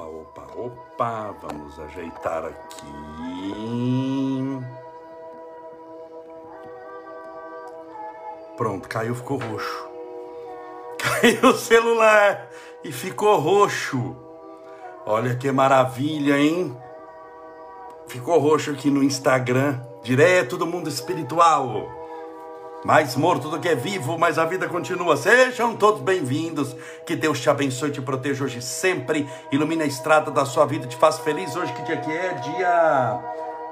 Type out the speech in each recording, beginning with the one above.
Opa, opa, opa, vamos ajeitar aqui. Pronto, caiu, ficou roxo. Caiu o celular e ficou roxo. Olha que maravilha, hein? Ficou roxo aqui no Instagram, direto do mundo espiritual. Mais morto do que vivo, mas a vida continua. Sejam todos bem-vindos. Que Deus te abençoe te proteja hoje sempre. Ilumine a estrada da sua vida, te faça feliz. Hoje que dia que é? Dia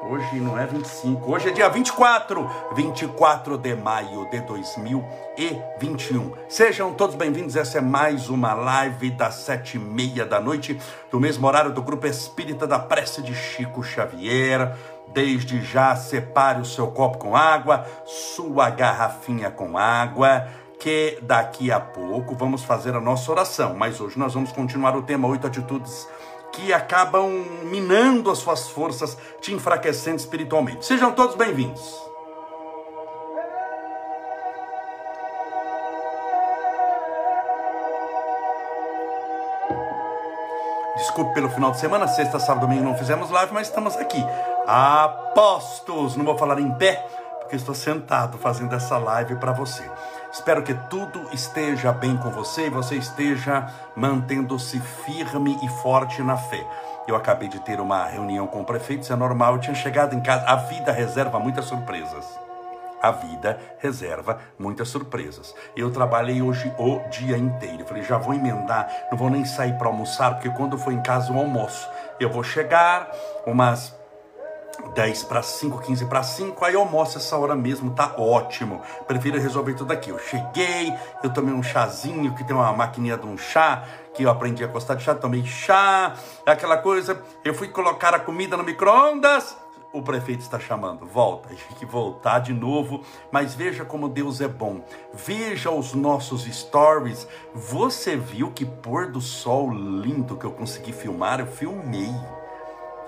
Hoje não é 25, hoje é dia 24, 24 de maio de 2021. Sejam todos bem-vindos, essa é mais uma live das sete e meia da noite, do mesmo horário do Grupo Espírita da Prece de Chico Xavier. Desde já, separe o seu copo com água, sua garrafinha com água, que daqui a pouco vamos fazer a nossa oração. Mas hoje nós vamos continuar o tema Oito Atitudes que acabam minando as suas forças, te enfraquecendo espiritualmente. Sejam todos bem-vindos. Desculpe pelo final de semana, sexta, sábado, domingo não fizemos live, mas estamos aqui. Apostos, não vou falar em pé, porque estou sentado fazendo essa live para você. Espero que tudo esteja bem com você e você esteja mantendo-se firme e forte na fé. Eu acabei de ter uma reunião com o prefeito, isso é normal, eu tinha chegado em casa. A vida reserva muitas surpresas. A vida reserva muitas surpresas. Eu trabalhei hoje o dia inteiro. Falei, já vou emendar, não vou nem sair para almoçar, porque quando for em casa eu almoço. Eu vou chegar umas 10 para 5, 15 para 5, aí eu almoço essa hora mesmo, tá ótimo. Prefiro resolver tudo aqui. Eu cheguei, eu tomei um chazinho, que tem uma maquininha de um chá, que eu aprendi a gostar de chá, tomei chá, aquela coisa. Eu fui colocar a comida no micro-ondas, o prefeito está chamando, volta, tem que voltar de novo, mas veja como Deus é bom. Veja os nossos stories. Você viu que pôr do sol lindo que eu consegui filmar? Eu filmei.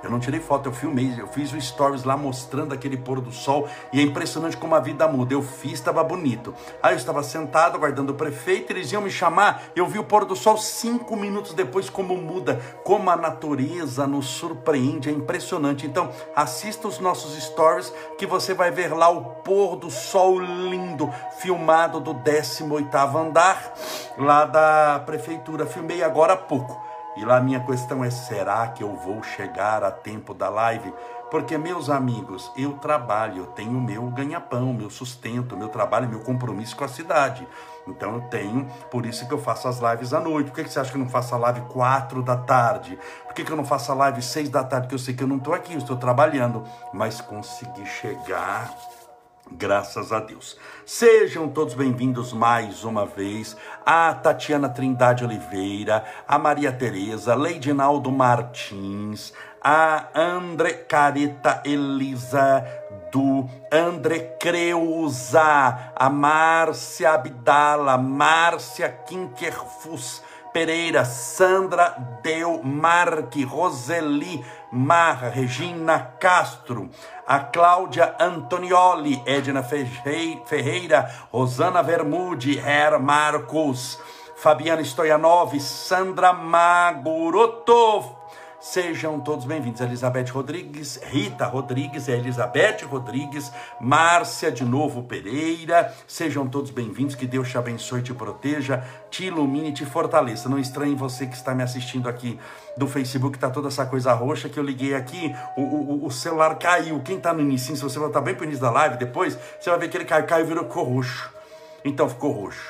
Eu não tirei foto, eu filmei, eu fiz o stories lá mostrando aquele pôr do sol e é impressionante como a vida muda. Eu fiz, estava bonito. Aí eu estava sentado aguardando o prefeito, eles iam me chamar. Eu vi o pôr do sol cinco minutos depois, como muda, como a natureza nos surpreende, é impressionante. Então, assista os nossos stories que você vai ver lá o pôr do sol lindo, filmado do 18 andar lá da prefeitura. Filmei agora há pouco. E lá minha questão é: será que eu vou chegar a tempo da live? Porque, meus amigos, eu trabalho, eu tenho meu ganha-pão, meu sustento, meu trabalho, meu compromisso com a cidade. Então eu tenho, por isso que eu faço as lives à noite. Por que, que você acha que eu não faço a live quatro da tarde? Por que, que eu não faço a live seis da tarde? Porque eu sei que eu não estou aqui, eu estou trabalhando. Mas consegui chegar Graças a Deus. Sejam todos bem-vindos mais uma vez. A Tatiana Trindade Oliveira, a Maria Tereza, Leidinaldo Martins, a André Careta Elisa do André Creuza, a Márcia Abdala, Márcia Kinkerfus, Pereira, Sandra Del Marque, Roseli Marra, Regina Castro, a Cláudia Antonioli, Edna Ferreira, Rosana Vermude, Her Marcos, Fabiana Stoyanov, Sandra Magurotov, Sejam todos bem-vindos. Elizabeth Rodrigues, Rita Rodrigues, Elizabeth Rodrigues, Márcia de Novo Pereira. Sejam todos bem-vindos. Que Deus te abençoe, te proteja, te ilumine, te fortaleça. Não estranhe você que está me assistindo aqui do Facebook, tá toda essa coisa roxa que eu liguei aqui, o, o, o celular caiu. Quem está no início, se você voltar bem para o início da live, depois, você vai ver que ele caiu, caiu e virou ficou roxo. Então ficou roxo.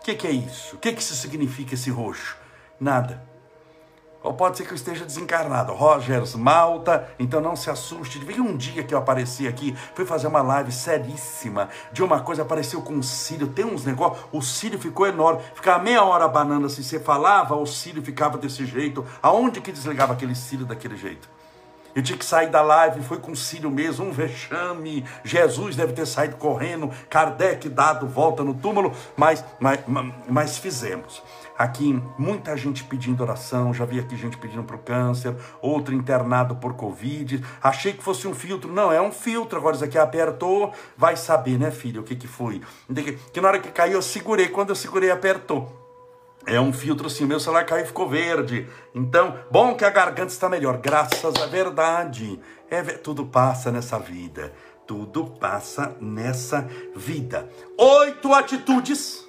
O que, que é isso? O que, que isso significa, esse roxo? Nada ou pode ser que eu esteja desencarnado. Rogers Malta, então não se assuste. Veio um dia que eu apareci aqui, fui fazer uma live seríssima de uma coisa, apareceu com o cílio, tem uns negócios, o cílio ficou enorme, ficava meia hora banando assim, você falava, o cílio ficava desse jeito. Aonde que desligava aquele cílio daquele jeito? Eu tinha que sair da live, foi com o cílio mesmo, um vexame. Jesus deve ter saído correndo, Kardec dado volta no túmulo, mas, mas, mas fizemos. Aqui, muita gente pedindo oração, já vi aqui gente pedindo para o câncer, outro internado por Covid. Achei que fosse um filtro. Não, é um filtro. Agora isso aqui apertou, vai saber, né, filho, o que, que foi. Que na hora que caiu, eu segurei. Quando eu segurei, apertou. É um filtro assim, meu celular caiu e ficou verde. Então, bom que a garganta está melhor, graças à verdade. É, tudo passa nessa vida. Tudo passa nessa vida. Oito atitudes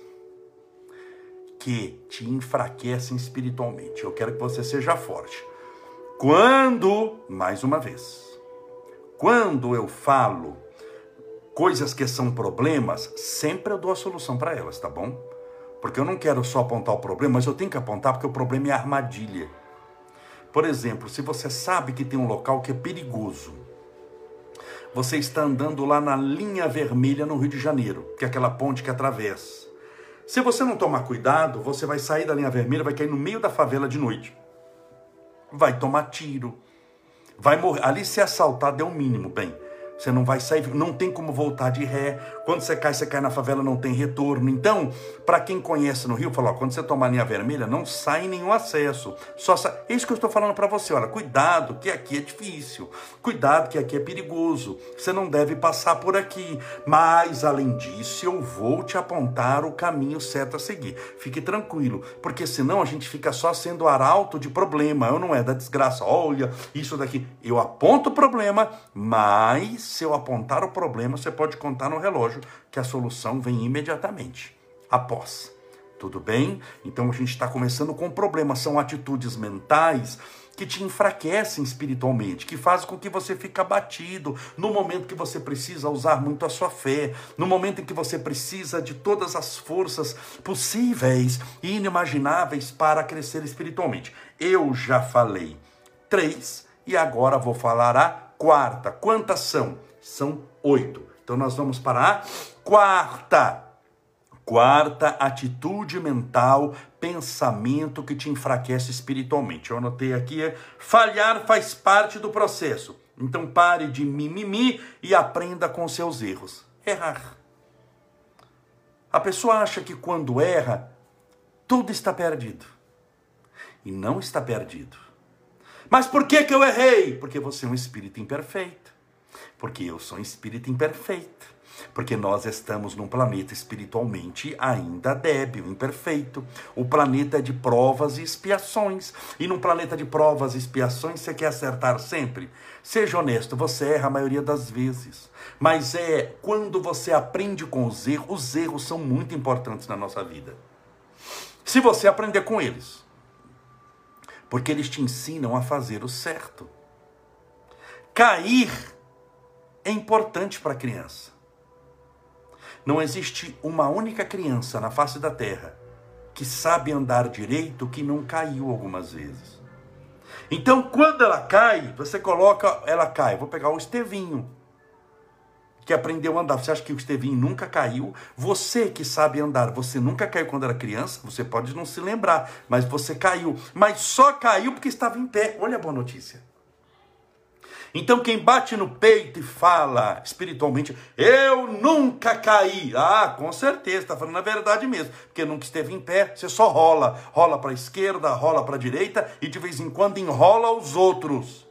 que te enfraquecem espiritualmente. Eu quero que você seja forte. Quando, mais uma vez, quando eu falo coisas que são problemas, sempre eu dou a solução para elas, tá bom? Porque eu não quero só apontar o problema, mas eu tenho que apontar porque o problema é a armadilha. Por exemplo, se você sabe que tem um local que é perigoso, você está andando lá na linha vermelha no Rio de Janeiro, que é aquela ponte que atravessa. Se você não tomar cuidado, você vai sair da linha vermelha, vai cair no meio da favela de noite. Vai tomar tiro. Vai morrer. Ali se assaltar é o mínimo, bem. Você não vai sair, não tem como voltar de ré. Quando você cai, você cai na favela, não tem retorno. Então, para quem conhece no Rio, fala, ó, quando você tomar linha vermelha, não sai nenhum acesso. Só. É isso que eu estou falando para você. Olha, cuidado, que aqui é difícil. Cuidado, que aqui é perigoso. Você não deve passar por aqui. Mas, além disso, eu vou te apontar o caminho certo a seguir. Fique tranquilo, porque senão a gente fica só sendo arauto de problema. Eu não é da desgraça. Olha, isso daqui. Eu aponto o problema, mas se eu apontar o problema, você pode contar no relógio que a solução vem imediatamente, após. Tudo bem? Então a gente está começando com problemas, são atitudes mentais que te enfraquecem espiritualmente, que fazem com que você fique abatido no momento que você precisa usar muito a sua fé, no momento em que você precisa de todas as forças possíveis e inimagináveis para crescer espiritualmente. Eu já falei três e agora vou falar a quarta. Quantas são? São oito. Então nós vamos para a quarta. Quarta atitude mental, pensamento que te enfraquece espiritualmente. Eu anotei aqui: é, falhar faz parte do processo. Então pare de mimimi e aprenda com seus erros. Errar. A pessoa acha que quando erra, tudo está perdido. E não está perdido. Mas por que, que eu errei? Porque você é um espírito imperfeito. Porque eu sou um espírito imperfeito. Porque nós estamos num planeta espiritualmente ainda débil, imperfeito. O planeta é de provas e expiações. E num planeta de provas e expiações, você quer acertar sempre? Seja honesto, você erra a maioria das vezes. Mas é quando você aprende com os erros, os erros são muito importantes na nossa vida. Se você aprender com eles, porque eles te ensinam a fazer o certo. Cair é importante para a criança. Não existe uma única criança na face da terra que sabe andar direito que não caiu algumas vezes. Então, quando ela cai, você coloca, ela cai. Vou pegar o Estevinho que aprendeu a andar. Você acha que o Estevinho nunca caiu? Você que sabe andar, você nunca caiu quando era criança? Você pode não se lembrar, mas você caiu. Mas só caiu porque estava em pé. Olha a boa notícia. Então, quem bate no peito e fala espiritualmente, eu nunca caí. Ah, com certeza, está falando a verdade mesmo. Porque nunca esteve em pé, você só rola. Rola para a esquerda, rola para a direita e de vez em quando enrola os outros.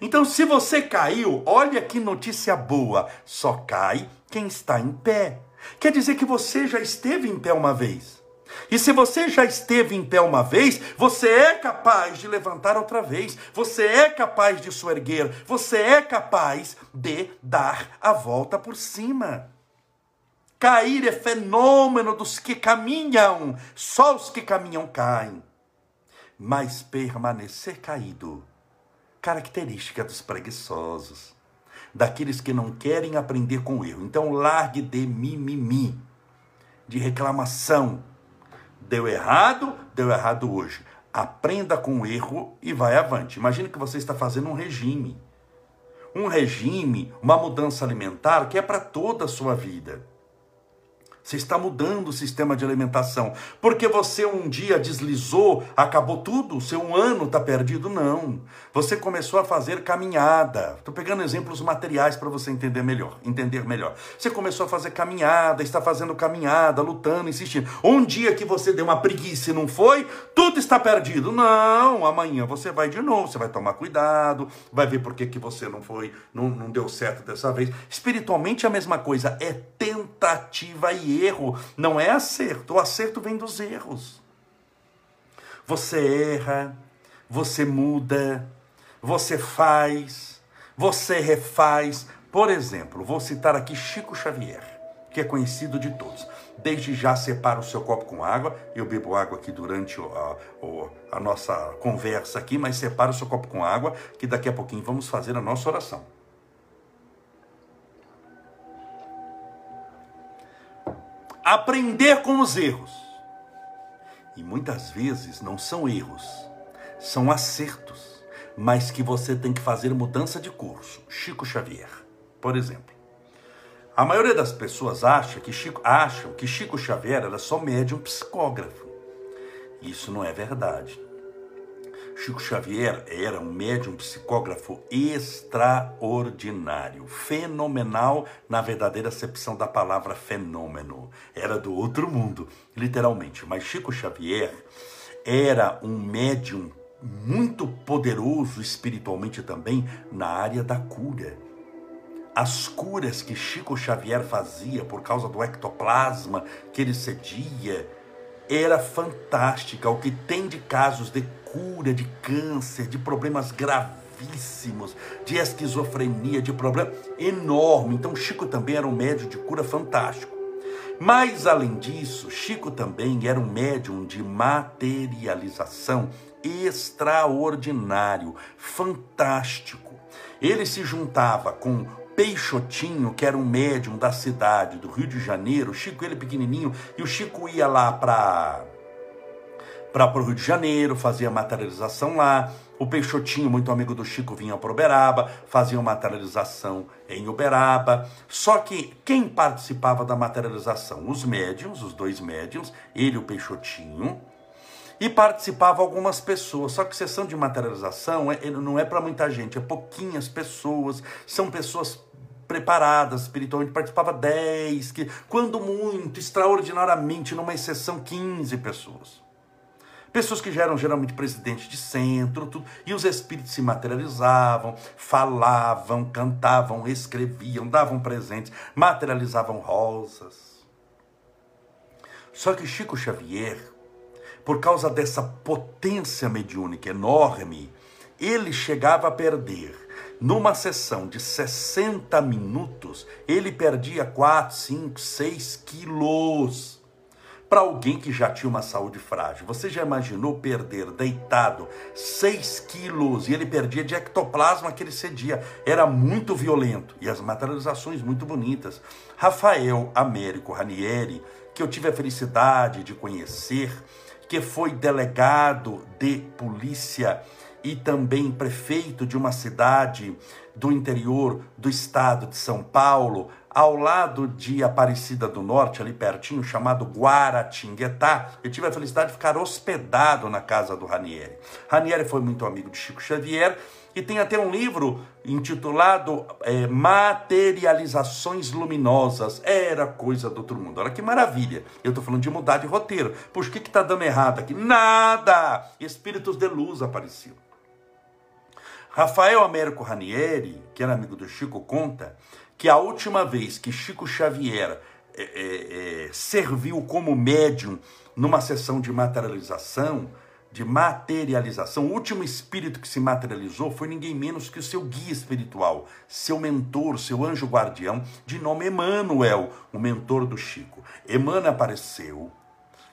Então, se você caiu, olha que notícia boa: só cai quem está em pé. Quer dizer que você já esteve em pé uma vez. E se você já esteve em pé uma vez, você é capaz de levantar outra vez, você é capaz de se erguer, você é capaz de dar a volta por cima. Cair é fenômeno dos que caminham, só os que caminham caem. Mas permanecer caído característica dos preguiçosos, daqueles que não querem aprender com o erro. Então, largue de mimimi, de reclamação. Deu errado, deu errado hoje. Aprenda com o erro e vai avante. Imagine que você está fazendo um regime. Um regime, uma mudança alimentar que é para toda a sua vida. Você está mudando o sistema de alimentação. Porque você um dia deslizou, acabou tudo, seu ano está perdido? Não. Você começou a fazer caminhada. Estou pegando exemplos materiais para você entender melhor, entender melhor. Você começou a fazer caminhada, está fazendo caminhada, lutando, insistindo. Um dia que você deu uma preguiça e não foi, tudo está perdido. Não, amanhã você vai de novo, você vai tomar cuidado, vai ver por que, que você não foi, não, não deu certo dessa vez. Espiritualmente é a mesma coisa, é tentativa e erro, não é acerto. O acerto vem dos erros. Você erra, você muda, você faz, você refaz. Por exemplo, vou citar aqui Chico Xavier, que é conhecido de todos. Desde já separa o seu copo com água. Eu bebo água aqui durante a, a, nossa conversa aqui, mas separa o seu copo com água, que daqui a pouquinho vamos fazer a nossa oração. Aprender com os erros. E muitas vezes não são erros, são acertos, mas que você tem que fazer mudança de curso. Chico Xavier, por exemplo. A maioria das pessoas acha que Chico, acham que Chico Xavier era só médium psicógrafo. Isso não é verdade. Chico Xavier era um médium psicógrafo extraordinário, fenomenal na verdadeira acepção da palavra fenômeno. Era do outro mundo, literalmente. Mas Chico Xavier era um médium muito poderoso espiritualmente também na área da cura as curas que Chico Xavier fazia por causa do ectoplasma que ele cedia era fantástica. O que tem de casos de cura de câncer, de problemas gravíssimos, de esquizofrenia, de problema enorme. Então Chico também era um médium de cura fantástico. Mas além disso, Chico também era um médium de materialização extraordinário, fantástico. Ele se juntava com Peixotinho, que era um médium da cidade do Rio de Janeiro, Chico ele pequenininho, e o Chico ia lá para para o Rio de Janeiro, fazia materialização lá. O Peixotinho, muito amigo do Chico, vinha para Uberaba, fazia materialização em Uberaba. Só que quem participava da materialização? Os médiums, os dois médiums, ele e o Peixotinho. E participavam algumas pessoas. Só que sessão de materialização é, não é para muita gente, é pouquinhas pessoas. São pessoas preparadas espiritualmente, participava 10, que, quando muito, extraordinariamente, numa exceção, 15 pessoas. Pessoas que já eram geralmente presidentes de centro, tudo, e os espíritos se materializavam, falavam, cantavam, escreviam, davam presentes, materializavam rosas. Só que Chico Xavier, por causa dessa potência mediúnica enorme, ele chegava a perder numa sessão de 60 minutos, ele perdia 4, 5, 6 quilos. Para alguém que já tinha uma saúde frágil, você já imaginou perder deitado 6 quilos e ele perdia de ectoplasma que ele cedia? Era muito violento e as materializações muito bonitas. Rafael Américo Ranieri, que eu tive a felicidade de conhecer, que foi delegado de polícia e também prefeito de uma cidade do interior do estado de São Paulo, ao lado de Aparecida do Norte, ali pertinho, chamado Guaratinguetá. Eu tive a felicidade de ficar hospedado na casa do Ranieri. Ranieri foi muito amigo de Chico Xavier e tem até um livro intitulado é, Materializações Luminosas. Era coisa do outro mundo. Olha que maravilha. Eu estou falando de mudar de roteiro. Por que está dando errado aqui? Nada! Espíritos de luz apareciam. Rafael Américo Ranieri, que era amigo do Chico, conta que a última vez que Chico Xavier é, é, é, serviu como médium numa sessão de materialização, de materialização, o último espírito que se materializou foi ninguém menos que o seu guia espiritual, seu mentor, seu anjo guardião, de nome Emanuel, o mentor do Chico. Emmanuel apareceu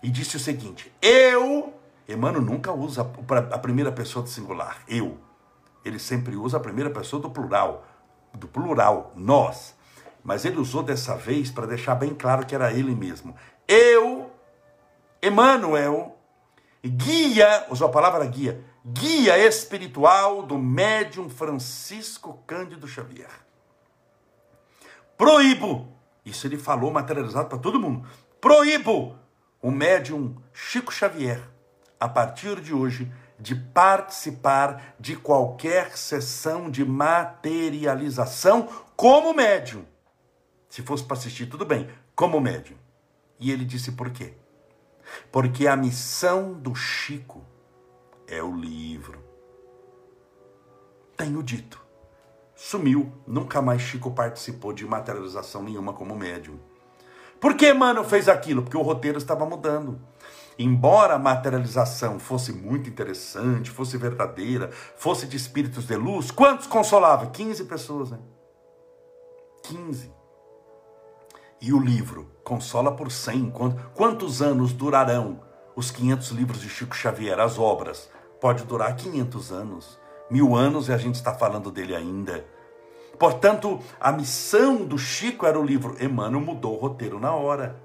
e disse o seguinte: Eu, Emmanuel nunca usa a primeira pessoa do singular, eu ele sempre usa a primeira pessoa do plural, do plural, nós. Mas ele usou dessa vez para deixar bem claro que era ele mesmo. Eu, Emmanuel, guia, usou a palavra guia, guia espiritual do médium Francisco Cândido Xavier. Proíbo, isso ele falou materializado para todo mundo. Proíbo o médium Chico Xavier, a partir de hoje, de participar de qualquer sessão de materialização como médium. Se fosse para assistir, tudo bem, como médium. E ele disse por quê? Porque a missão do Chico é o livro. Tenho dito. Sumiu, nunca mais Chico participou de materialização nenhuma como médium. Por que, mano, fez aquilo? Porque o roteiro estava mudando. Embora a materialização fosse muito interessante, fosse verdadeira, fosse de espíritos de luz, quantos consolava? 15 pessoas, né? 15. E o livro consola por 100. Quantos anos durarão os 500 livros de Chico Xavier, as obras? Pode durar 500 anos, mil anos e a gente está falando dele ainda. Portanto, a missão do Chico era o livro. Emmanuel mudou o roteiro na hora.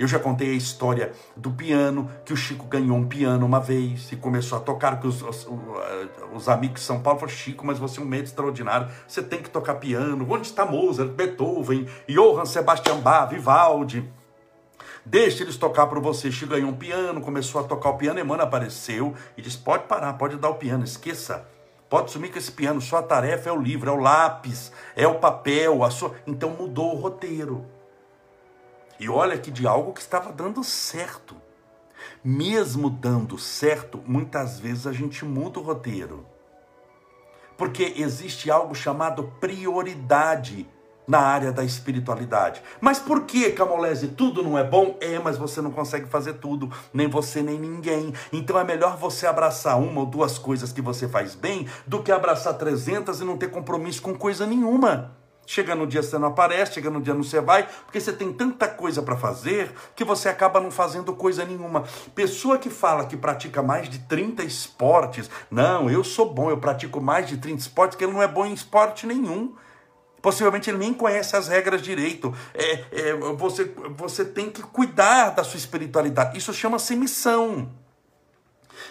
Eu já contei a história do piano, que o Chico ganhou um piano uma vez e começou a tocar, que os, os, os amigos de São Paulo falaram, Chico, mas você é um médico extraordinário, você tem que tocar piano. Onde está Mozart, Beethoven, Johann Sebastian Bach, Vivaldi? Deixa eles tocar para você. Chico ganhou um piano, começou a tocar o piano, Emmanuel apareceu e disse, pode parar, pode dar o piano, esqueça. Pode sumir com esse piano, sua tarefa é o livro, é o lápis, é o papel, a sua... Então mudou o roteiro. E olha que de algo que estava dando certo. Mesmo dando certo, muitas vezes a gente muda o roteiro. Porque existe algo chamado prioridade na área da espiritualidade. Mas por que, Camolese, tudo não é bom? É, mas você não consegue fazer tudo, nem você nem ninguém. Então é melhor você abraçar uma ou duas coisas que você faz bem do que abraçar 300 e não ter compromisso com coisa nenhuma. Chega no dia você não aparece, chega no dia não você vai, porque você tem tanta coisa para fazer que você acaba não fazendo coisa nenhuma. Pessoa que fala que pratica mais de 30 esportes, não, eu sou bom, eu pratico mais de 30 esportes, que ele não é bom em esporte nenhum. Possivelmente ele nem conhece as regras direito. É, é, você, você tem que cuidar da sua espiritualidade. Isso chama-se missão.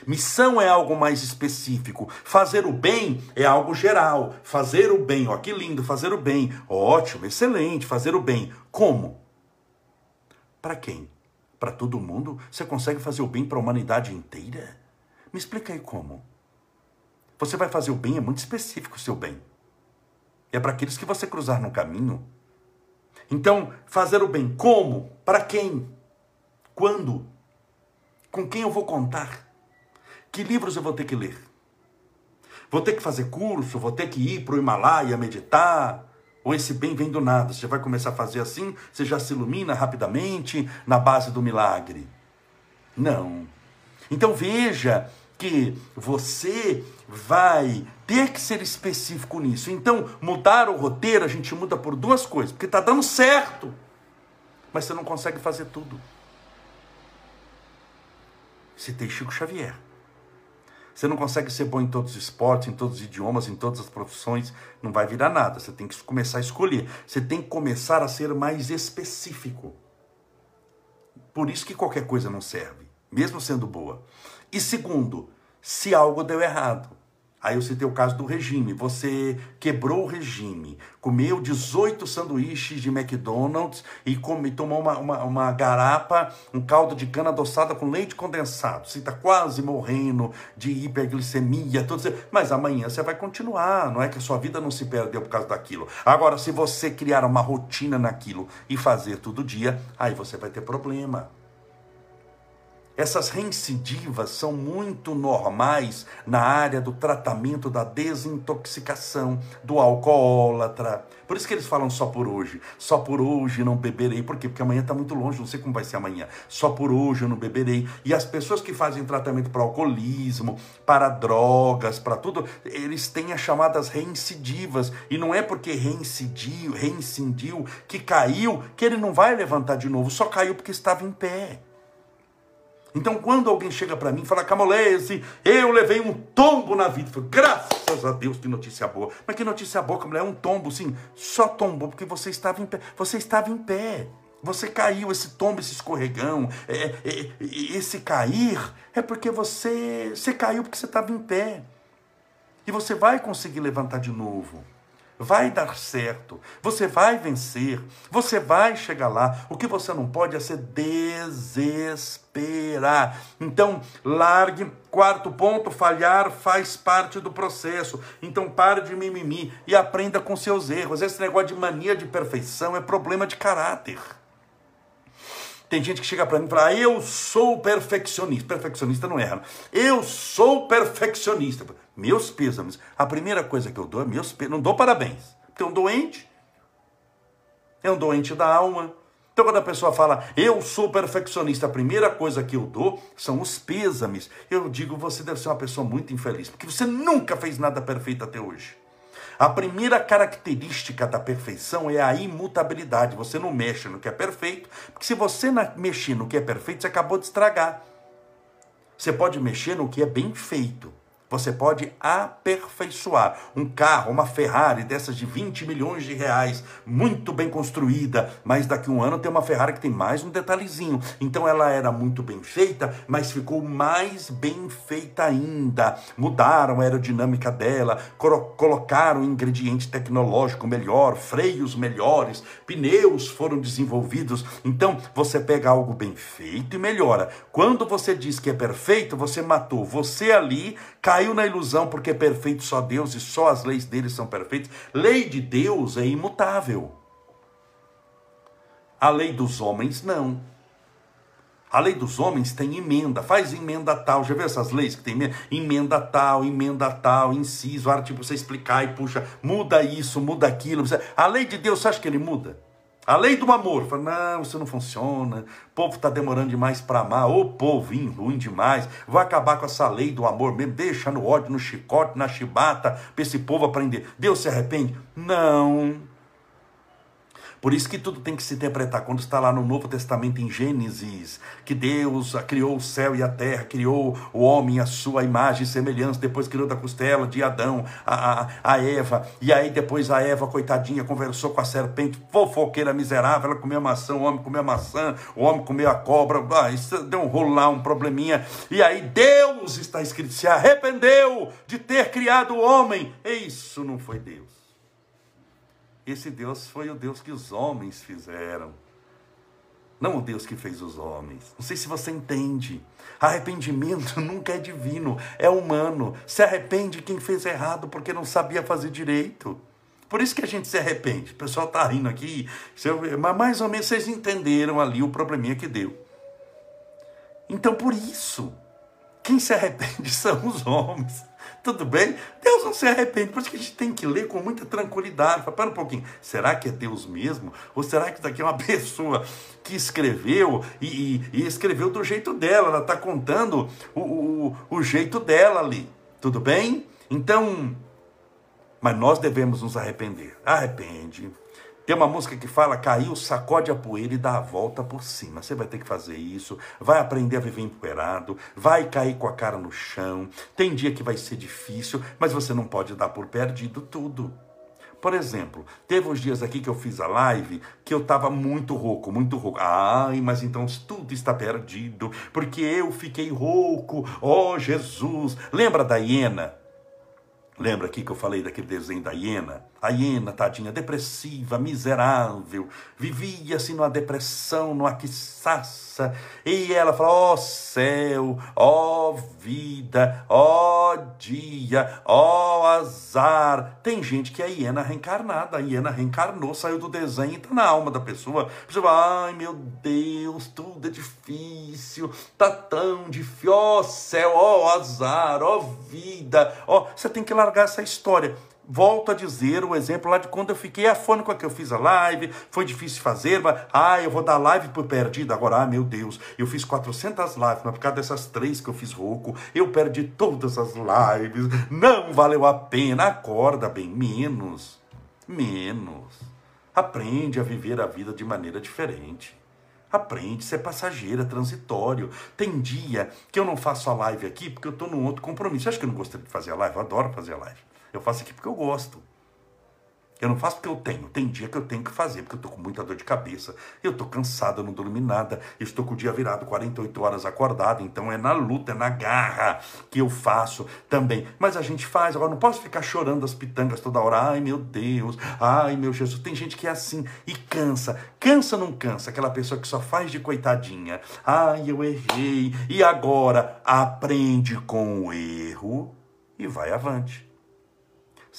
Missão é algo mais específico. Fazer o bem é algo geral. Fazer o bem, ó, que lindo, fazer o bem. Ótimo, excelente, fazer o bem. Como? Para quem? Para todo mundo? Você consegue fazer o bem para a humanidade inteira? Me explica aí como. Você vai fazer o bem, é muito específico o seu bem. É para aqueles que você cruzar no caminho. Então, fazer o bem como? Para quem? Quando? Com quem eu vou contar? Que livros eu vou ter que ler? Vou ter que fazer curso? Vou ter que ir para o Himalaia meditar? Ou esse bem vem do nada? Você vai começar a fazer assim, você já se ilumina rapidamente na base do milagre? Não. Então veja que você vai ter que ser específico nisso. Então, mudar o roteiro, a gente muda por duas coisas, porque está dando certo, mas você não consegue fazer tudo. Citei Chico Xavier. Você não consegue ser bom em todos os esportes, em todos os idiomas, em todas as profissões, não vai virar nada. Você tem que começar a escolher. Você tem que começar a ser mais específico. Por isso que qualquer coisa não serve, mesmo sendo boa. E segundo, se algo deu errado. Aí eu citei o caso do regime. Você quebrou o regime, comeu 18 sanduíches de McDonald's e come, tomou uma, uma, uma, garapa, um caldo de cana adoçada com leite condensado. Você está quase morrendo de hiperglicemia, tudo mas amanhã você vai continuar. Não é que a sua vida não se perdeu por causa daquilo. Agora, se você criar uma rotina naquilo e fazer todo dia, aí você vai ter problema. Essas reincidivas são muito normais na área do tratamento da desintoxicação, do alcoólatra. Por isso que eles falam só por hoje. Só por hoje não beberei. Por quê? Porque amanhã está muito longe, não sei como vai ser amanhã. Só por hoje eu não beberei. E as pessoas que fazem tratamento para alcoolismo, para drogas, para tudo, eles têm as chamadas reincidivas. E não é porque reincidiu, reincidiu, que caiu, que ele não vai levantar de novo. Só caiu porque estava em pé. Então, quando alguém chega para mim e fala, Camolese, eu levei um tombo na vida, eu falo, graças a Deus, que notícia boa. Mas que notícia boa, Camolese, é um tombo, sim, só tombou porque você estava em pé. Você estava em pé. Você caiu, esse tombo, esse escorregão, é, é, é, esse cair, é porque você, você caiu porque você estava em pé. E você vai conseguir levantar de novo vai dar certo, você vai vencer, você vai chegar lá. O que você não pode é se desesperar. Então, largue. Quarto ponto: falhar faz parte do processo. Então, pare de mimimi e aprenda com seus erros. Esse negócio de mania de perfeição é problema de caráter. Tem gente que chega para mim e fala: ah, Eu sou perfeccionista. Perfeccionista não erra. Eu sou perfeccionista. Meus pêsames. A primeira coisa que eu dou é meus pêsames. Não dou parabéns. Porque é um doente. É um doente da alma. Então, quando a pessoa fala, eu sou perfeccionista, a primeira coisa que eu dou são os pêsames. Eu digo, você deve ser uma pessoa muito infeliz, porque você nunca fez nada perfeito até hoje. A primeira característica da perfeição é a imutabilidade. Você não mexe no que é perfeito, porque se você mexer no que é perfeito, você acabou de estragar. Você pode mexer no que é bem feito. Você pode aperfeiçoar um carro, uma Ferrari dessas de 20 milhões de reais, muito bem construída, mas daqui a um ano tem uma Ferrari que tem mais um detalhezinho. Então ela era muito bem feita, mas ficou mais bem feita ainda. Mudaram a aerodinâmica dela, colocaram ingrediente tecnológico melhor, freios melhores, pneus foram desenvolvidos. Então você pega algo bem feito e melhora. Quando você diz que é perfeito, você matou você ali, caiu caiu na ilusão porque é perfeito só Deus e só as leis dele são perfeitas. Lei de Deus é imutável. A lei dos homens não. A lei dos homens tem emenda, faz emenda tal. Já viu essas leis que tem emenda? Emenda tal, emenda tal, inciso, artigo, você explicar e puxa, muda isso, muda aquilo. A lei de Deus, você acha que ele muda? A lei do amor. Fala, não, isso não funciona. O povo está demorando demais para amar. Ô povo ruim demais. Vai acabar com essa lei do amor mesmo. Deixa no ódio, no chicote, na chibata, para esse povo aprender. Deus se arrepende? Não. Por isso que tudo tem que se interpretar. Quando está lá no Novo Testamento, em Gênesis, que Deus criou o céu e a terra, criou o homem à sua imagem e semelhança, depois criou da costela de Adão a, a, a Eva, e aí depois a Eva, coitadinha, conversou com a serpente, fofoqueira miserável, ela comeu maçã, o homem comeu maçã, o homem comeu a cobra, ah, isso deu um rolo lá, um probleminha, e aí Deus, está escrito, se arrependeu de ter criado o homem, e isso não foi Deus. Esse Deus foi o Deus que os homens fizeram. Não o Deus que fez os homens. Não sei se você entende. Arrependimento nunca é divino, é humano. Se arrepende quem fez errado porque não sabia fazer direito. Por isso que a gente se arrepende. O pessoal está rindo aqui, mas mais ou menos vocês entenderam ali o probleminha que deu. Então, por isso, quem se arrepende são os homens. Tudo bem? Deus não se arrepende. Por isso que a gente tem que ler com muita tranquilidade. Fala, para um pouquinho. Será que é Deus mesmo? Ou será que isso daqui é uma pessoa que escreveu e, e, e escreveu do jeito dela? Ela está contando o, o, o jeito dela ali. Tudo bem? Então, mas nós devemos nos arrepender. Arrepende tem uma música que fala: caiu, sacode a poeira e dá a volta por cima. Você vai ter que fazer isso, vai aprender a viver empoeirado, vai cair com a cara no chão. Tem dia que vai ser difícil, mas você não pode dar por perdido tudo. Por exemplo, teve uns dias aqui que eu fiz a live que eu estava muito rouco, muito rouco. Ai, mas então tudo está perdido, porque eu fiquei rouco. Oh, Jesus! Lembra da hiena? Lembra aqui que eu falei daquele desenho da hiena? A hiena, tadinha, depressiva, miserável, vivia-se numa depressão, numa quiçaça, e ela fala: ó oh, céu, ó oh, vida, ó oh, dia, ó azar. Tem gente que é hiena reencarnada, a hiena reencarnou, saiu do desenho e está na alma da pessoa. A pessoa fala: ai meu Deus, tudo é difícil, tá tão difícil, ó céu, ó azar, ó vida, ó. Você tem que largar essa história volto a dizer o exemplo lá de quando eu fiquei afônico que eu fiz a live, foi difícil fazer, mas, ah, eu vou dar live por perdido agora, ah, meu Deus, eu fiz 400 lives, mas por causa dessas três que eu fiz rouco, eu perdi todas as lives, não valeu a pena, acorda bem, menos, menos, aprende a viver a vida de maneira diferente. Aprende, ser passageira, transitório. Tem dia que eu não faço a live aqui porque eu estou num outro compromisso. Você acha que eu não gostaria de fazer a live? Eu adoro fazer a live. Eu faço aqui porque eu gosto. Eu não faço porque eu tenho. Tem dia que eu tenho que fazer, porque eu estou com muita dor de cabeça. Eu estou cansado, eu não dormi nada. Eu estou com o dia virado 48 horas acordado. Então é na luta, é na garra que eu faço também. Mas a gente faz. Agora não posso ficar chorando as pitangas toda hora. Ai meu Deus, ai meu Jesus. Tem gente que é assim e cansa. Cansa não cansa? Aquela pessoa que só faz de coitadinha. Ai, eu errei. E agora aprende com o erro e vai avante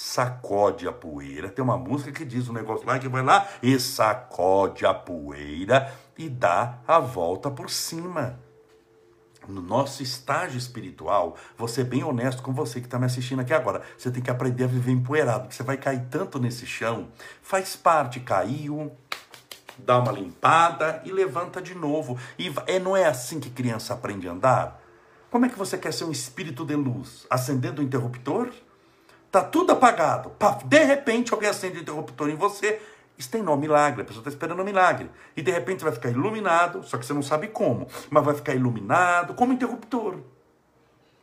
sacode a poeira. Tem uma música que diz um negócio lá que vai lá e sacode a poeira e dá a volta por cima. No nosso estágio espiritual, você é bem honesto com você que está me assistindo aqui agora. Você tem que aprender a viver empoeirado, porque você vai cair tanto nesse chão. Faz parte, caiu, dá uma limpada e levanta de novo. E é, não é assim que criança aprende a andar? Como é que você quer ser um espírito de luz? Acendendo o interruptor? Tá tudo apagado. Paf, de repente alguém acende o interruptor em você. Isso tem nome milagre. A pessoa está esperando um milagre. E de repente vai ficar iluminado, só que você não sabe como. Mas vai ficar iluminado como interruptor.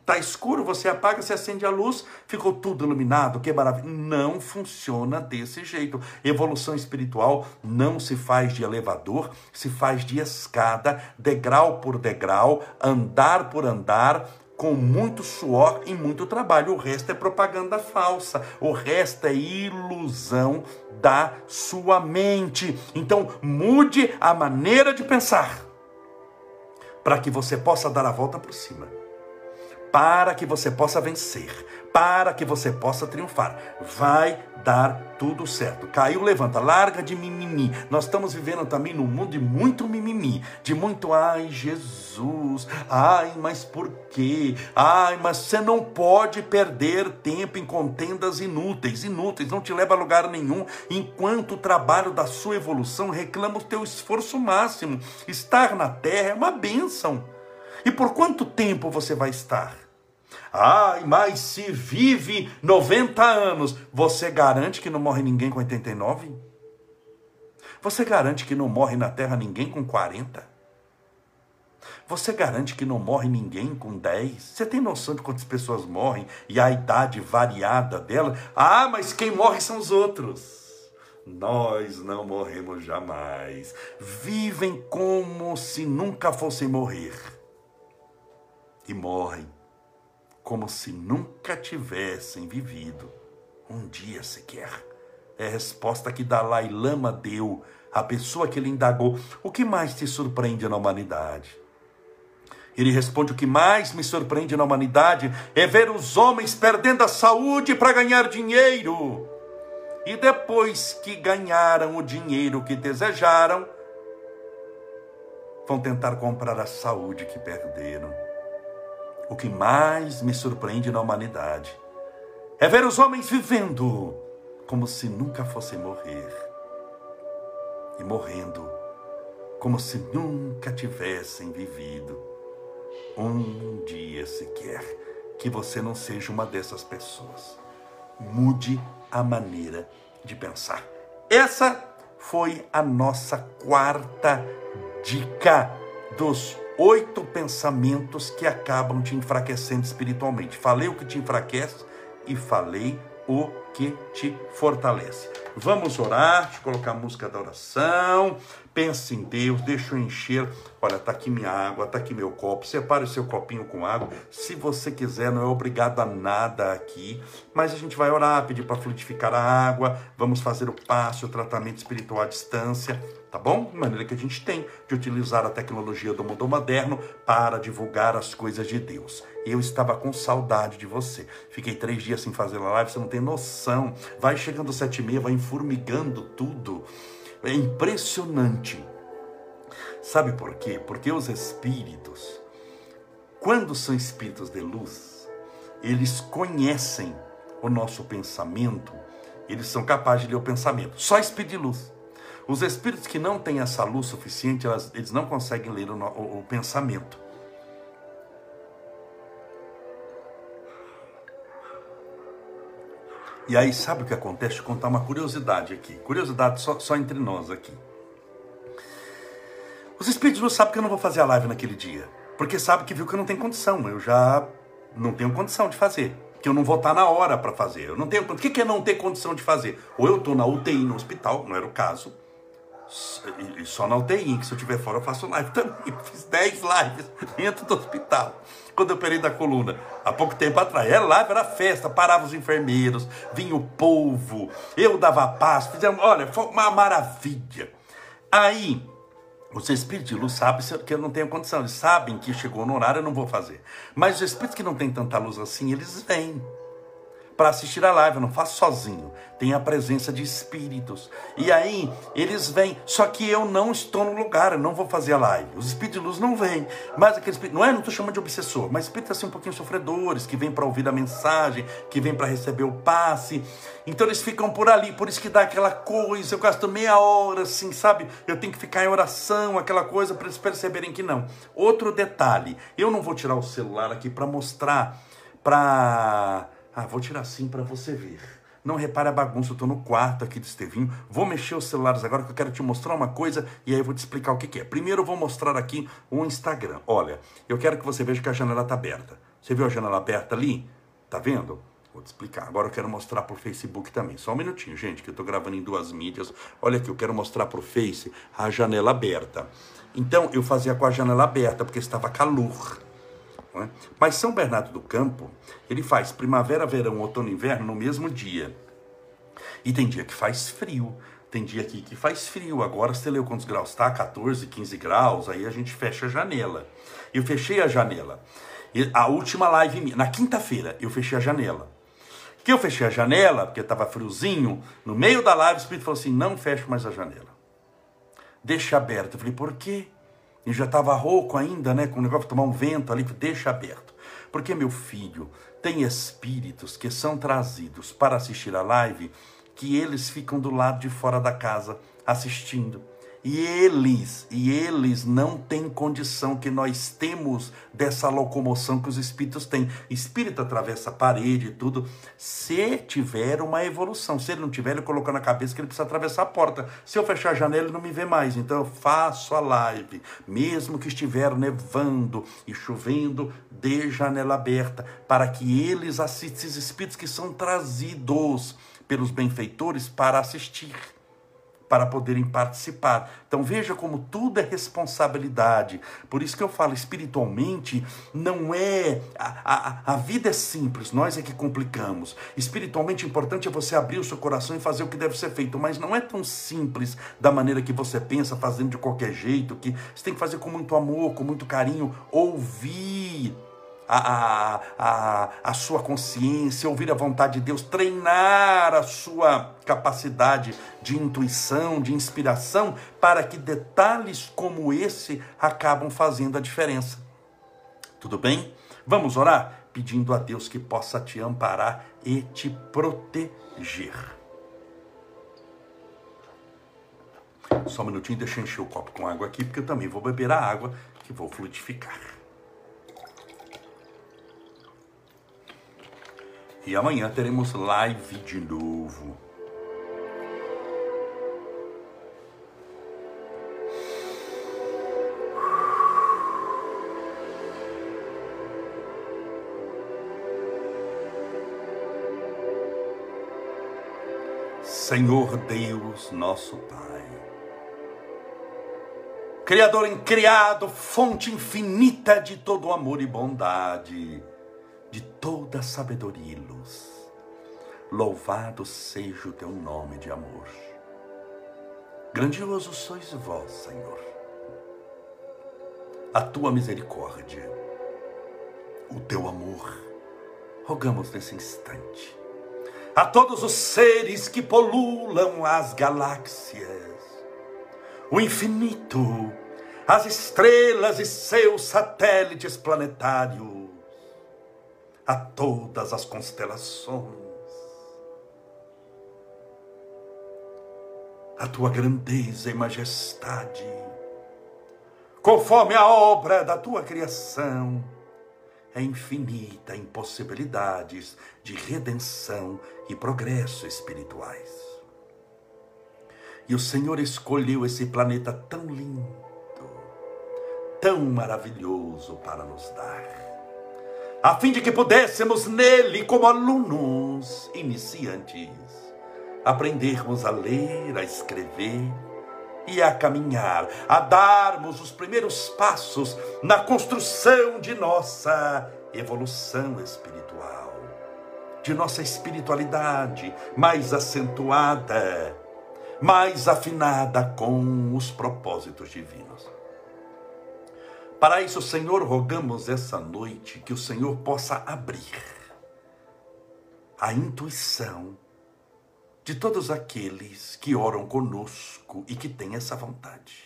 Tá escuro, você apaga, você acende a luz, ficou tudo iluminado, que maravilha. Não funciona desse jeito. Evolução espiritual não se faz de elevador, se faz de escada, degrau por degrau, andar por andar, com muito suor e muito trabalho. O resto é propaganda falsa, o resto é ilusão da sua mente. Então, mude a maneira de pensar para que você possa dar a volta por cima para que você possa vencer, para que você possa triunfar. Vai dar tudo certo. Caiu, levanta, larga de mimimi. Nós estamos vivendo também num mundo de muito mimimi, de muito ai Jesus, ai, mas por quê? Ai, mas você não pode perder tempo em contendas inúteis, inúteis, não te leva a lugar nenhum, enquanto o trabalho da sua evolução reclama o teu esforço máximo. Estar na terra é uma bênção. E por quanto tempo você vai estar? Ai, mas se vive 90 anos, você garante que não morre ninguém com 89? Você garante que não morre na terra ninguém com 40? Você garante que não morre ninguém com 10? Você tem noção de quantas pessoas morrem e a idade variada dela? Ah, mas quem morre são os outros. Nós não morremos jamais. Vivem como se nunca fossem morrer. E morrem como se nunca tivessem vivido um dia sequer. É a resposta que Dalai Lama deu à pessoa que ele indagou: O que mais te surpreende na humanidade? Ele responde: O que mais me surpreende na humanidade é ver os homens perdendo a saúde para ganhar dinheiro. E depois que ganharam o dinheiro que desejaram, vão tentar comprar a saúde que perderam. O que mais me surpreende na humanidade é ver os homens vivendo como se nunca fossem morrer e morrendo como se nunca tivessem vivido um dia sequer. Que você não seja uma dessas pessoas. Mude a maneira de pensar. Essa foi a nossa quarta dica dos oito pensamentos que acabam te enfraquecendo espiritualmente. Falei o que te enfraquece e falei o que te fortalece. Vamos orar, eu colocar a música da oração. Pense em Deus, deixa eu encher. Olha, está aqui minha água, está aqui meu copo. Separe o seu copinho com água. Se você quiser, não é obrigado a nada aqui. Mas a gente vai orar, pedir para fluidificar a água. Vamos fazer o passo, o tratamento espiritual à distância tá bom? Maneira que a gente tem de utilizar a tecnologia do mundo moderno para divulgar as coisas de Deus. Eu estava com saudade de você. Fiquei três dias sem fazer a live, você não tem noção. Vai chegando sete e meia, vai enfurmigando tudo. É impressionante. Sabe por quê? Porque os espíritos, quando são espíritos de luz, eles conhecem o nosso pensamento, eles são capazes de ler o pensamento. Só espírito de luz. Os espíritos que não têm essa luz suficiente, elas, eles não conseguem ler o, o, o pensamento. E aí, sabe o que acontece? Eu contar uma curiosidade aqui. Curiosidade só, só entre nós aqui. Os espíritos não sabem que eu não vou fazer a live naquele dia. Porque sabe que viu que eu não tenho condição. Eu já não tenho condição de fazer. Que eu não vou estar na hora para fazer. Eu não tenho. O que é não ter condição de fazer? Ou eu estou na UTI no hospital, não era o caso e só na UTI, que se eu estiver fora eu faço live também. Fiz 10 lives dentro do hospital. Quando eu operei da coluna, há pouco tempo atrás. Era live, era festa, parava os enfermeiros, vinha o povo, eu dava paz, fizemos, olha, foi uma maravilha. Aí, os espíritos de luz sabem que eu não tenho condição, eles sabem que chegou no horário, eu não vou fazer. Mas os espíritos que não têm tanta luz assim, eles vêm. Para assistir a live, eu não faço sozinho. Tem a presença de espíritos. E aí eles vêm, só que eu não estou no lugar, eu não vou fazer a live. Os espíritos de luz não vêm. Mas aquele espírito, não é, não estou chamando de obsessor, mas espíritos assim um pouquinho sofredores, que vêm para ouvir a mensagem, que vêm para receber o passe. Então eles ficam por ali, por isso que dá aquela coisa, eu gasto meia hora assim, sabe? Eu tenho que ficar em oração, aquela coisa para eles perceberem que não. Outro detalhe, eu não vou tirar o celular aqui para mostrar para ah, vou tirar assim para você ver. Não repare a bagunça, eu estou no quarto aqui do Estevinho. Vou mexer os celulares agora que eu quero te mostrar uma coisa e aí eu vou te explicar o que, que é. Primeiro eu vou mostrar aqui o Instagram. Olha, eu quero que você veja que a janela está aberta. Você viu a janela aberta ali? Tá vendo? Vou te explicar. Agora eu quero mostrar para o Facebook também. Só um minutinho, gente, que eu estou gravando em duas mídias. Olha aqui, eu quero mostrar para o Face a janela aberta. Então eu fazia com a janela aberta porque estava calor. É? Mas São Bernardo do Campo, ele faz primavera, verão, outono e inverno no mesmo dia. E tem dia que faz frio, tem dia aqui que faz frio. Agora você leu quantos graus está? 14, 15 graus, aí a gente fecha a janela. Eu fechei a janela. E a última live, na quinta-feira, eu fechei a janela. Que eu fechei a janela, porque estava friozinho, no meio da live o Espírito falou assim, não feche mais a janela. Deixa aberta. Eu falei, por quê? E já estava rouco ainda, né, com o negócio de tomar um vento ali, deixa aberto. Porque, meu filho, tem espíritos que são trazidos para assistir a live que eles ficam do lado de fora da casa assistindo. E eles, e eles não têm condição que nós temos dessa locomoção que os espíritos têm. Espírito atravessa a parede e tudo. Se tiver uma evolução, se ele não tiver, ele colocou na cabeça que ele precisa atravessar a porta. Se eu fechar a janela, ele não me vê mais. Então eu faço a live, mesmo que estiver nevando e chovendo, de janela aberta, para que eles assistam esses espíritos que são trazidos pelos benfeitores para assistir para poderem participar. Então veja como tudo é responsabilidade. Por isso que eu falo, espiritualmente, não é. A, a, a vida é simples, nós é que complicamos. Espiritualmente importante é você abrir o seu coração e fazer o que deve ser feito, mas não é tão simples da maneira que você pensa, fazendo de qualquer jeito, que você tem que fazer com muito amor, com muito carinho, ouvir a, a, a, sua consciência, ouvir a vontade de Deus, treinar a sua capacidade de intuição, de inspiração, para que detalhes como esse acabam fazendo a diferença. Tudo bem? Vamos orar? Pedindo a Deus que possa te amparar e te proteger. Só um minutinho, deixa eu encher o copo com água aqui, porque eu também vou beber a água que vou fluidificar. E amanhã teremos live de novo. Senhor Deus, nosso Pai, Criador incriado, fonte infinita de todo amor e bondade, de toda sabedoria e luz. Louvado seja o teu nome de amor. Grandioso sois vós, Senhor. A tua misericórdia, o teu amor, rogamos nesse instante. A todos os seres que polulam as galáxias, o infinito, as estrelas e seus satélites planetários, a todas as constelações. A tua grandeza e majestade, conforme a obra da tua criação, é infinita em possibilidades de redenção e progresso espirituais. E o Senhor escolheu esse planeta tão lindo, tão maravilhoso para nos dar a fim de que pudéssemos nele, como alunos iniciantes, aprendermos a ler, a escrever e a caminhar, a darmos os primeiros passos na construção de nossa evolução espiritual, de nossa espiritualidade mais acentuada, mais afinada com os propósitos divinos. Para isso, Senhor, rogamos essa noite que o Senhor possa abrir a intuição de todos aqueles que oram conosco e que têm essa vontade.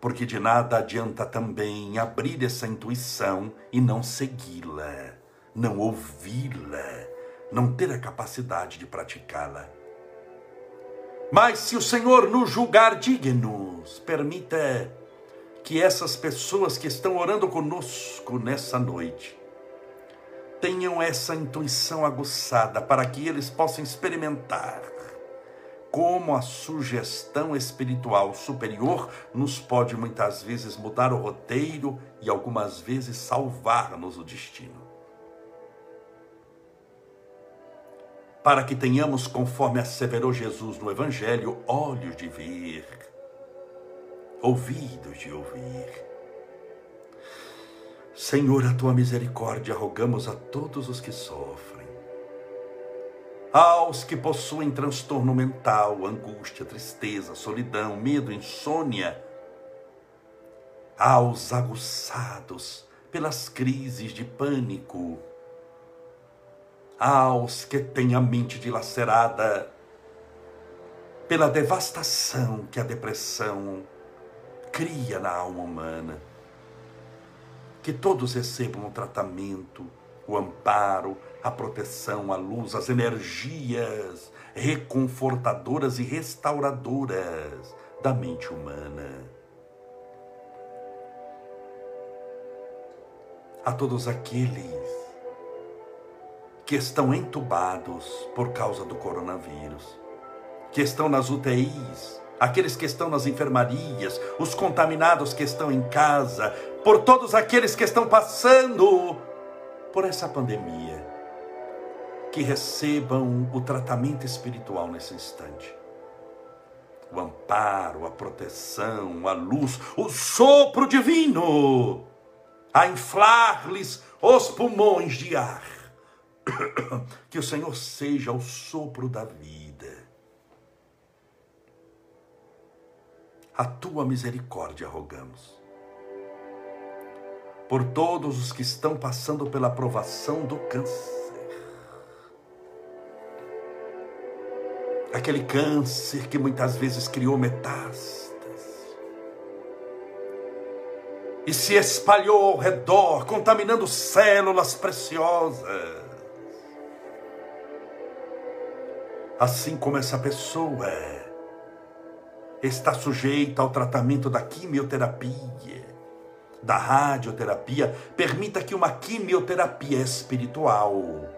Porque de nada adianta também abrir essa intuição e não segui-la, não ouvi-la, não ter a capacidade de praticá-la. Mas se o Senhor nos julgar dignos, permita que essas pessoas que estão orando conosco nessa noite tenham essa intuição aguçada para que eles possam experimentar como a sugestão espiritual superior nos pode muitas vezes mudar o roteiro e algumas vezes salvar-nos o destino. Para que tenhamos, conforme asseverou Jesus no Evangelho, olhos de ver, ouvidos de ouvir. Senhor, a tua misericórdia rogamos a todos os que sofrem, aos que possuem transtorno mental, angústia, tristeza, solidão, medo, insônia, aos aguçados pelas crises de pânico, aos que têm a mente dilacerada pela devastação que a depressão cria na alma humana. Que todos recebam o tratamento, o amparo, a proteção, a luz, as energias reconfortadoras e restauradoras da mente humana. A todos aqueles que estão entubados por causa do coronavírus, que estão nas UTIs, aqueles que estão nas enfermarias, os contaminados que estão em casa, por todos aqueles que estão passando por essa pandemia, que recebam o tratamento espiritual nesse instante. O amparo, a proteção, a luz, o sopro divino, a inflar-lhes os pulmões de ar. Que o Senhor seja o sopro da vida a tua misericórdia rogamos. Por todos os que estão passando pela provação do câncer. Aquele câncer que muitas vezes criou metástases e se espalhou ao redor, contaminando células preciosas. Assim como essa pessoa é está sujeito ao tratamento da quimioterapia, da radioterapia, permita que uma quimioterapia espiritual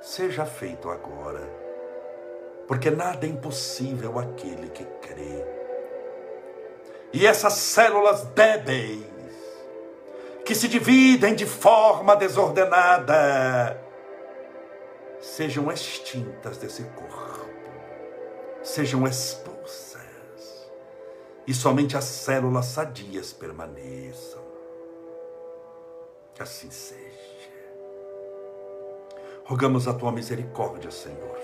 seja feita agora. Porque nada é impossível àquele que crê. E essas células débeis, que se dividem de forma desordenada, sejam extintas desse corpo, sejam expulsas e somente as células sadias permaneçam. Que assim seja. Rogamos a tua misericórdia, Senhor.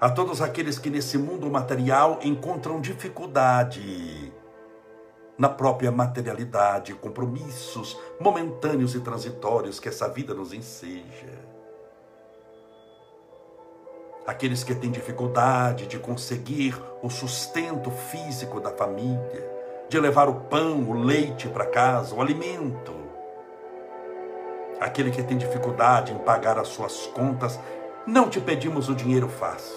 A todos aqueles que nesse mundo material encontram dificuldade na própria materialidade, compromissos momentâneos e transitórios que essa vida nos enseja aqueles que têm dificuldade de conseguir o sustento físico da família, de levar o pão, o leite para casa, o alimento. Aquele que tem dificuldade em pagar as suas contas, não te pedimos o dinheiro fácil.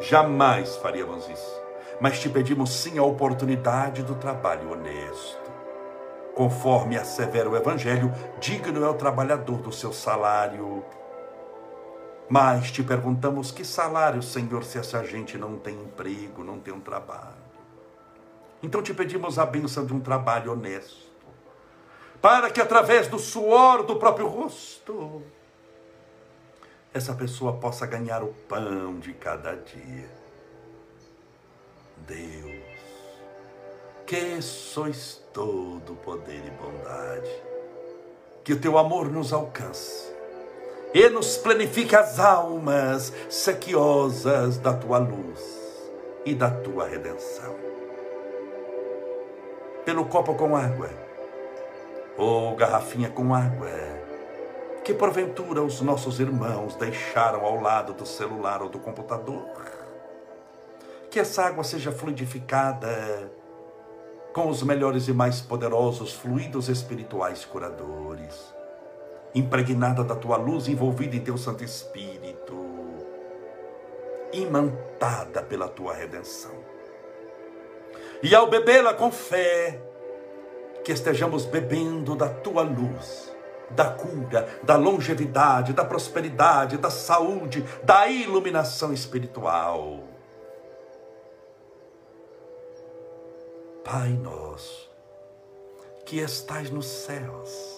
Jamais faríamos isso. Mas te pedimos sim a oportunidade do trabalho honesto. Conforme assevera o Evangelho, digno é o trabalhador do seu salário mas te perguntamos que salário, Senhor, se essa gente não tem emprego, não tem um trabalho. Então te pedimos a bênção de um trabalho honesto, para que através do suor do próprio rosto, essa pessoa possa ganhar o pão de cada dia. Deus, que sois todo poder e bondade, que o teu amor nos alcance e nos planifique as almas sequiosas da tua luz e da tua redenção. Pelo copo com água, ou garrafinha com água, que porventura os nossos irmãos deixaram ao lado do celular ou do computador. Que essa água seja fluidificada com os melhores e mais poderosos fluidos espirituais curadores, impregnada da tua luz, envolvida em teu Santo Espírito, imantada pela tua redenção. E ao bebê-la com fé, que estejamos bebendo da tua luz, da cura, da longevidade, da prosperidade, da saúde, da iluminação espiritual. Pai nosso, que estais nos céus,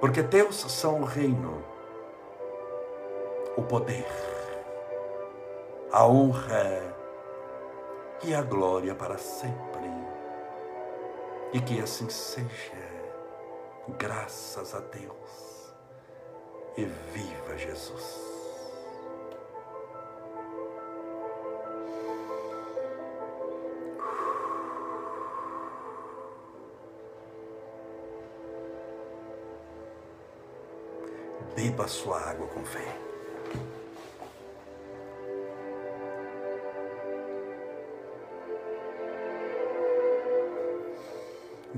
Porque teus são o reino, o poder, a honra e a glória para sempre. E que assim seja. Graças a Deus. E viva Jesus. Beba sua água com fé.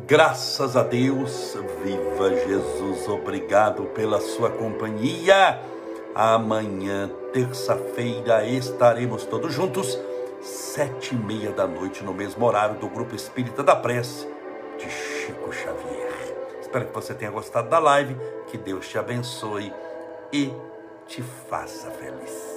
Graças a Deus, viva Jesus, obrigado pela sua companhia. Amanhã, terça-feira, estaremos todos juntos, sete e meia da noite, no mesmo horário do Grupo Espírita da Prece de Chico Xavier. Espero que você tenha gostado da live, que Deus te abençoe e te faça feliz.